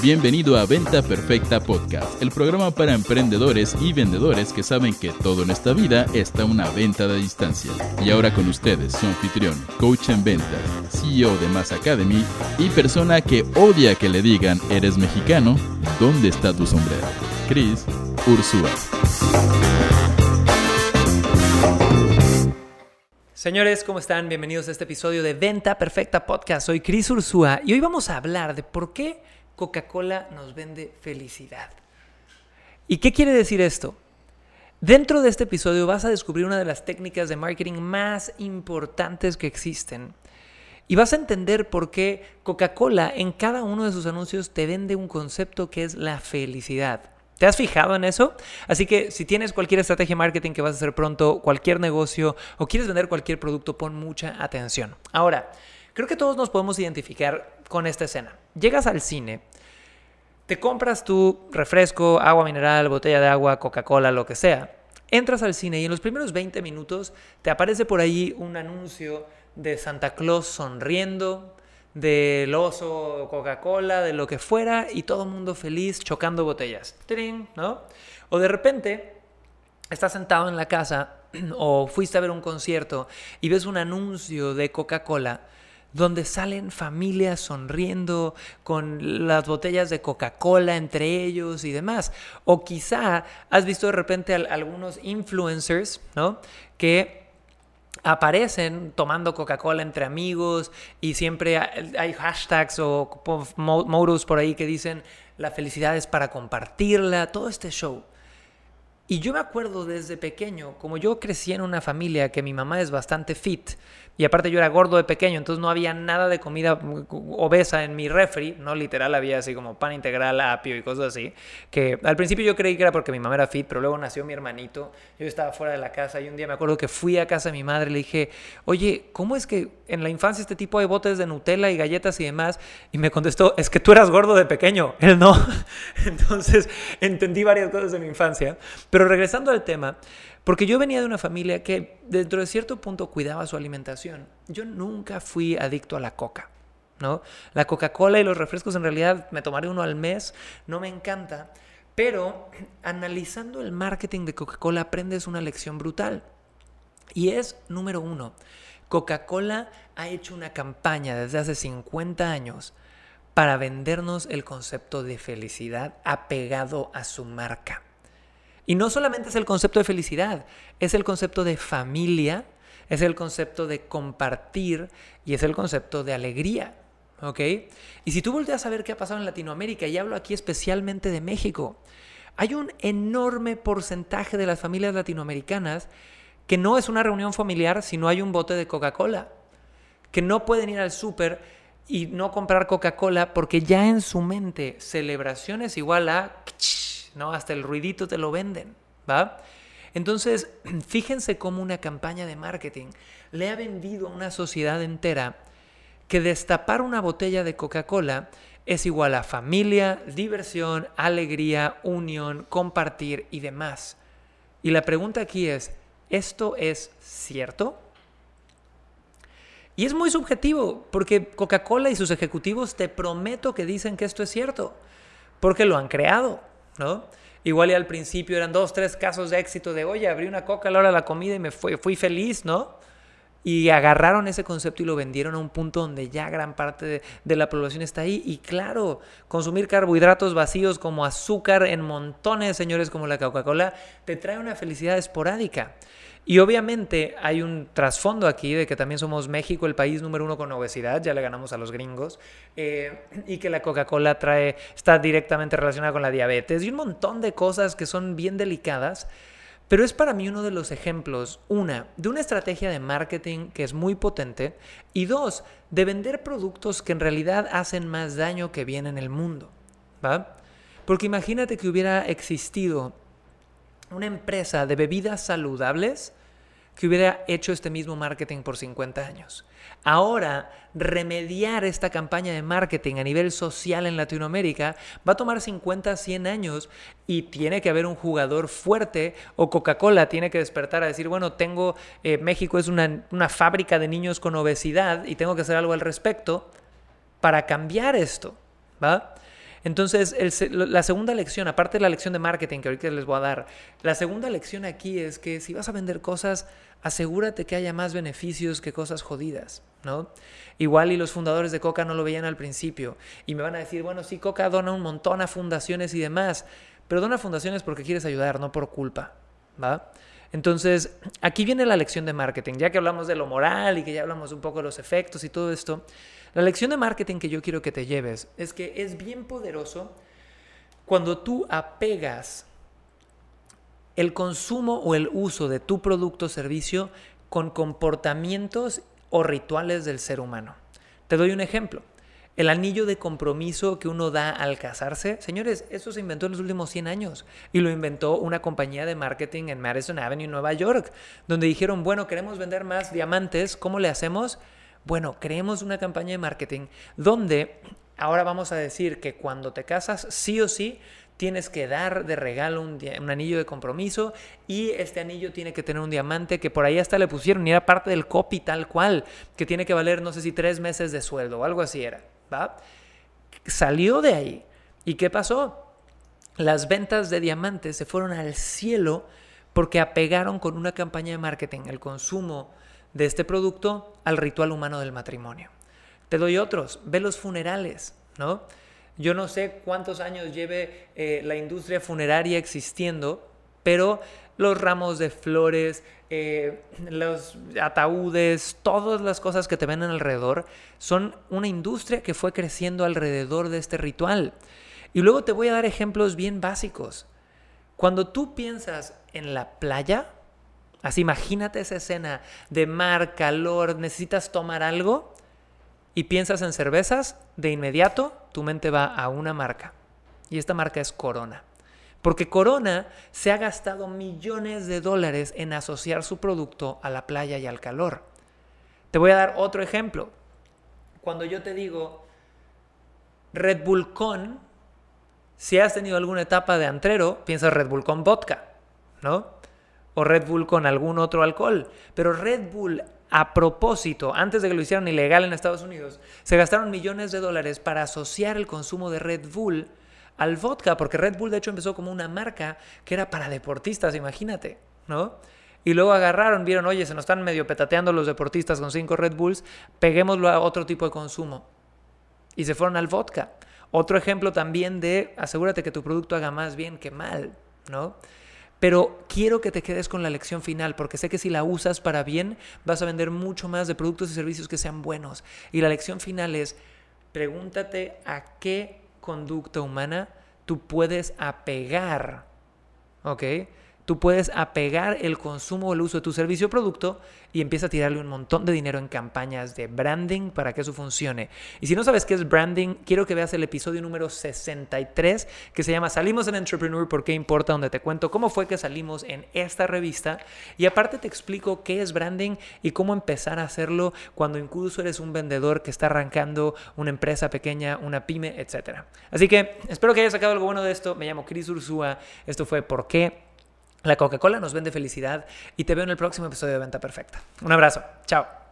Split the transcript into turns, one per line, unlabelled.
Bienvenido a Venta Perfecta Podcast, el programa para emprendedores y vendedores que saben que todo en esta vida está una venta de distancia. Y ahora con ustedes, su anfitrión, coach en ventas, CEO de Mass Academy y persona que odia que le digan eres mexicano, ¿dónde está tu sombrero? Chris Ursúa.
Señores, ¿cómo están? Bienvenidos a este episodio de Venta Perfecta Podcast. Soy Chris Ursúa y hoy vamos a hablar de por qué Coca-Cola nos vende felicidad. ¿Y qué quiere decir esto? Dentro de este episodio vas a descubrir una de las técnicas de marketing más importantes que existen. Y vas a entender por qué Coca-Cola en cada uno de sus anuncios te vende un concepto que es la felicidad. ¿Te has fijado en eso? Así que si tienes cualquier estrategia de marketing que vas a hacer pronto, cualquier negocio o quieres vender cualquier producto, pon mucha atención. Ahora, creo que todos nos podemos identificar con esta escena. Llegas al cine, te compras tu refresco, agua mineral, botella de agua, Coca-Cola, lo que sea. Entras al cine y en los primeros 20 minutos te aparece por ahí un anuncio de Santa Claus sonriendo, del oso Coca-Cola, de lo que fuera, y todo el mundo feliz chocando botellas. ¿no? O de repente estás sentado en la casa o fuiste a ver un concierto y ves un anuncio de Coca-Cola donde salen familias sonriendo con las botellas de Coca-Cola entre ellos y demás. O quizá has visto de repente algunos influencers, ¿no? Que aparecen tomando Coca-Cola entre amigos y siempre hay hashtags o modos por ahí que dicen la felicidad es para compartirla, todo este show. Y yo me acuerdo desde pequeño, como yo crecí en una familia que mi mamá es bastante fit, y aparte yo era gordo de pequeño, entonces no había nada de comida obesa en mi refri, no literal, había así como pan integral, apio y cosas así, que al principio yo creí que era porque mi mamá era fit, pero luego nació mi hermanito, yo estaba fuera de la casa y un día me acuerdo que fui a casa de mi madre y le dije, oye, ¿cómo es que en la infancia este tipo de botes de Nutella y galletas y demás? Y me contestó, es que tú eras gordo de pequeño, él no. entonces entendí varias cosas de mi infancia, pero regresando al tema, porque yo venía de una familia que dentro de cierto punto cuidaba su alimentación. Yo nunca fui adicto a la coca. ¿no? La Coca-Cola y los refrescos en realidad me tomaré uno al mes, no me encanta, pero analizando el marketing de Coca-Cola aprendes una lección brutal. Y es, número uno, Coca-Cola ha hecho una campaña desde hace 50 años para vendernos el concepto de felicidad apegado a su marca. Y no solamente es el concepto de felicidad, es el concepto de familia, es el concepto de compartir y es el concepto de alegría. ¿Ok? Y si tú volteas a ver qué ha pasado en Latinoamérica, y hablo aquí especialmente de México, hay un enorme porcentaje de las familias latinoamericanas que no es una reunión familiar si no hay un bote de Coca-Cola, que no pueden ir al súper y no comprar Coca-Cola porque ya en su mente celebración es igual a Hasta el ruidito te lo venden, ¿va? Entonces, fíjense cómo una campaña de marketing le ha vendido a una sociedad entera que destapar una botella de Coca-Cola es igual a familia, diversión, alegría, unión, compartir y demás. Y la pregunta aquí es, ¿esto es cierto? Y es muy subjetivo, porque Coca-Cola y sus ejecutivos te prometo que dicen que esto es cierto, porque lo han creado. ¿No? Igual y al principio eran dos, tres casos de éxito de, oye, abrí una coca a la hora de la comida y me fui, fui feliz, ¿no? Y agarraron ese concepto y lo vendieron a un punto donde ya gran parte de, la población está ahí. Y claro, consumir carbohidratos vacíos como azúcar en montones, señores, como la Coca-Cola, te trae una felicidad esporádica. Y obviamente hay un trasfondo aquí de que también somos México el país número uno con obesidad, ya le ganamos a los gringos, eh, y que la Coca-Cola trae, está directamente relacionada con la diabetes y un montón de cosas que son bien delicadas. Pero es para mí uno de los ejemplos, una, de una estrategia de marketing que es muy potente y dos, de vender productos que en realidad hacen más daño que bien en el mundo. ¿va? Porque imagínate que hubiera existido una empresa de bebidas saludables que hubiera hecho este mismo marketing por 50 años. Ahora, remediar esta campaña de marketing a nivel social en Latinoamérica va a tomar 50, 100 años y tiene que haber un jugador fuerte o Coca-Cola tiene que despertar a decir, bueno, tengo, eh, México es una, una fábrica de niños con obesidad y tengo que hacer algo al respecto para cambiar esto, ¿va? Entonces, la segunda lección, aparte de la lección de marketing que ahorita les voy a dar, la segunda lección aquí es que si vas a vender cosas, asegúrate que haya más beneficios que cosas jodidas, ¿no? Igual y los fundadores de Coca no lo veían al principio y me van a decir, bueno, sí, Coca dona un montón a fundaciones y demás, pero dona fundaciones porque quieres ayudar, no por culpa, ¿va? Entonces, aquí viene la lección de marketing, ya que hablamos de lo moral y que ya hablamos un poco de los efectos y todo esto, la lección de marketing que yo quiero que te lleves es que es bien poderoso cuando tú apegas el consumo o el uso de tu producto o servicio con comportamientos o rituales del ser humano. Te doy un ejemplo. El anillo de compromiso que uno da al casarse, señores, eso se inventó en los últimos 100 años y lo inventó una compañía de marketing en Madison Avenue, Nueva York, donde dijeron, bueno, queremos vender más diamantes, ¿cómo le hacemos? Bueno, creemos una campaña de marketing donde ahora vamos a decir que cuando te casas, sí o sí, tienes que dar de regalo un, anillo de compromiso y este anillo tiene que tener un diamante que por ahí hasta le pusieron y era parte del copy tal cual, que tiene que valer no sé si tres meses de sueldo o algo así era, Salió de ahí. ¿Y qué pasó? Las ventas de diamantes se fueron al cielo porque apegaron con una campaña de marketing el consumo de este producto al ritual humano del matrimonio. Te doy otros, ve los funerales, ¿no? Yo no sé cuántos años lleve eh, la industria funeraria existiendo, pero los ramos de flores, eh, los ataúdes, todas las cosas que te ven alrededor, son una industria que fue creciendo alrededor de este ritual. Y luego te voy a dar ejemplos bien básicos. Cuando tú piensas en la playa, así imagínate esa escena de mar, calor, necesitas tomar algo, y piensas en cervezas, de inmediato tu mente va a una marca. Y esta marca es Corona. Porque Corona se ha gastado millones de dólares en asociar su producto a la playa y al calor. Te voy a dar otro ejemplo. Cuando yo te digo Red Bull con, si has tenido alguna etapa de antrero, piensas Red Bull con vodka, ¿no? O Red Bull con algún otro alcohol. Pero Red Bull a propósito, antes de que lo hicieran ilegal en Estados Unidos, se gastaron millones de dólares para asociar el consumo de Red Bull al vodka, porque Red Bull de hecho empezó como una marca que era para deportistas, imagínate, ¿no? Y luego agarraron, vieron, oye, se nos están medio petateando los deportistas con cinco Red Bulls, peguémoslo a otro tipo de consumo. Y se fueron al vodka. Otro ejemplo también de asegúrate que tu producto haga más bien que mal, ¿no? Pero quiero que te quedes con la lección final, porque sé que si la usas para bien, vas a vender mucho más de productos y servicios que sean buenos. Y la lección final es, pregúntate a qué conducta humana tú puedes apegar, ¿ok? Tú puedes apegar el consumo o el uso de tu servicio o producto y empieza a tirarle un montón de dinero en campañas de branding para que eso funcione. Y si no sabes qué es branding, quiero que veas el episodio número 63 que se llama Salimos en Entrepreneur, ¿por qué importa? Donde te cuento cómo fue que salimos en esta revista y aparte te explico qué es branding y cómo empezar a hacerlo cuando incluso eres un vendedor que está arrancando una empresa pequeña, una pyme, etc. Así que espero que hayas sacado algo bueno de esto. Me llamo Chris Ursúa. Esto fue ¿Por qué? La Coca-Cola nos vende felicidad y te veo en el próximo episodio de Venta Perfecta. Un abrazo. Chao.